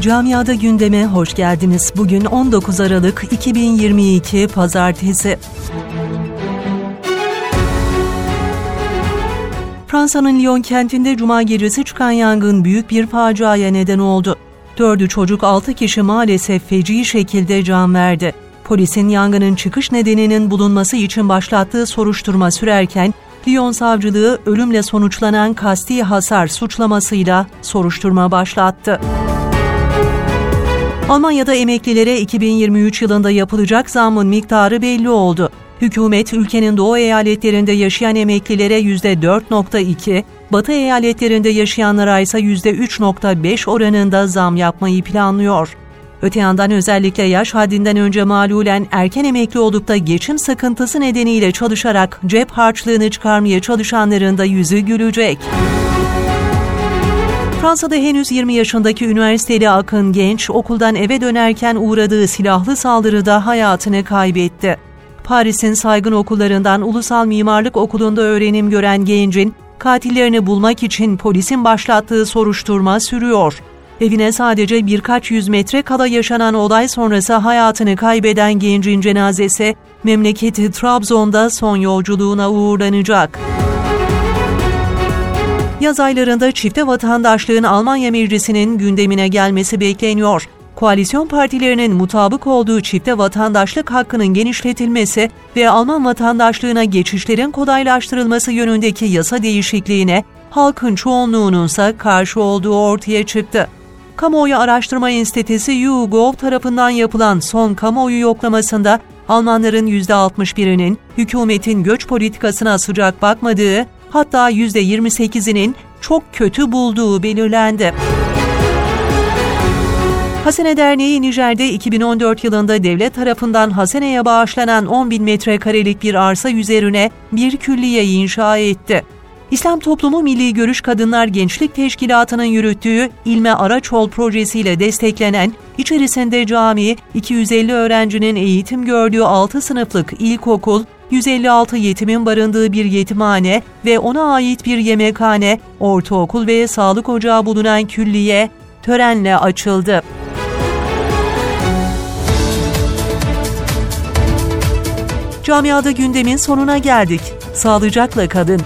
Camiada gündeme hoş geldiniz. Bugün 19 Aralık 2022 Pazartesi. Fransa'nın Lyon kentinde cuma gecesi çıkan yangın büyük bir faciaya neden oldu. Dördü çocuk altı kişi maalesef feci şekilde can verdi. Polisin yangının çıkış nedeninin bulunması için başlattığı soruşturma sürerken Lyon savcılığı ölümle sonuçlanan kasti hasar suçlamasıyla soruşturma başlattı. Almanya'da emeklilere 2023 yılında yapılacak zammın miktarı belli oldu. Hükümet ülkenin doğu eyaletlerinde yaşayan emeklilere %4.2, batı eyaletlerinde yaşayanlara ise %3.5 oranında zam yapmayı planlıyor. Öte yandan özellikle yaş haddinden önce malulen erken emekli olup da geçim sıkıntısı nedeniyle çalışarak cep harçlığını çıkarmaya çalışanların da yüzü gülecek. Fransa'da henüz 20 yaşındaki üniversiteli Akın Genç okuldan eve dönerken uğradığı silahlı saldırıda hayatını kaybetti. Paris'in saygın okullarından Ulusal Mimarlık Okulu'nda öğrenim gören gencin katillerini bulmak için polisin başlattığı soruşturma sürüyor. Evine sadece birkaç yüz metre kala yaşanan olay sonrası hayatını kaybeden gencin cenazesi memleketi Trabzon'da son yolculuğuna uğurlanacak. Yaz aylarında çifte vatandaşlığın Almanya Meclisi'nin gündemine gelmesi bekleniyor. Koalisyon partilerinin mutabık olduğu çifte vatandaşlık hakkının genişletilmesi ve Alman vatandaşlığına geçişlerin kolaylaştırılması yönündeki yasa değişikliğine halkın çoğunluğunun ise karşı olduğu ortaya çıktı. Kamuoyu Araştırma Enstitüsü YouGov tarafından yapılan son kamuoyu yoklamasında Almanların %61'inin hükümetin göç politikasına sıcak bakmadığı, hatta %28'inin çok kötü bulduğu belirlendi. Hasene Derneği Nijer'de 2014 yılında devlet tarafından Hasene'ye bağışlanan 10 bin metrekarelik bir arsa üzerine bir külliye inşa etti. İslam Toplumu Milli Görüş Kadınlar Gençlik Teşkilatı'nın yürüttüğü İlme Araçol projesiyle desteklenen, içerisinde cami, 250 öğrencinin eğitim gördüğü 6 sınıflık ilkokul, 156 yetimin barındığı bir yetimhane ve ona ait bir yemekhane, ortaokul ve sağlık ocağı bulunan külliye törenle açıldı. Camiada gündemin sonuna geldik. Sağlıcakla kalın.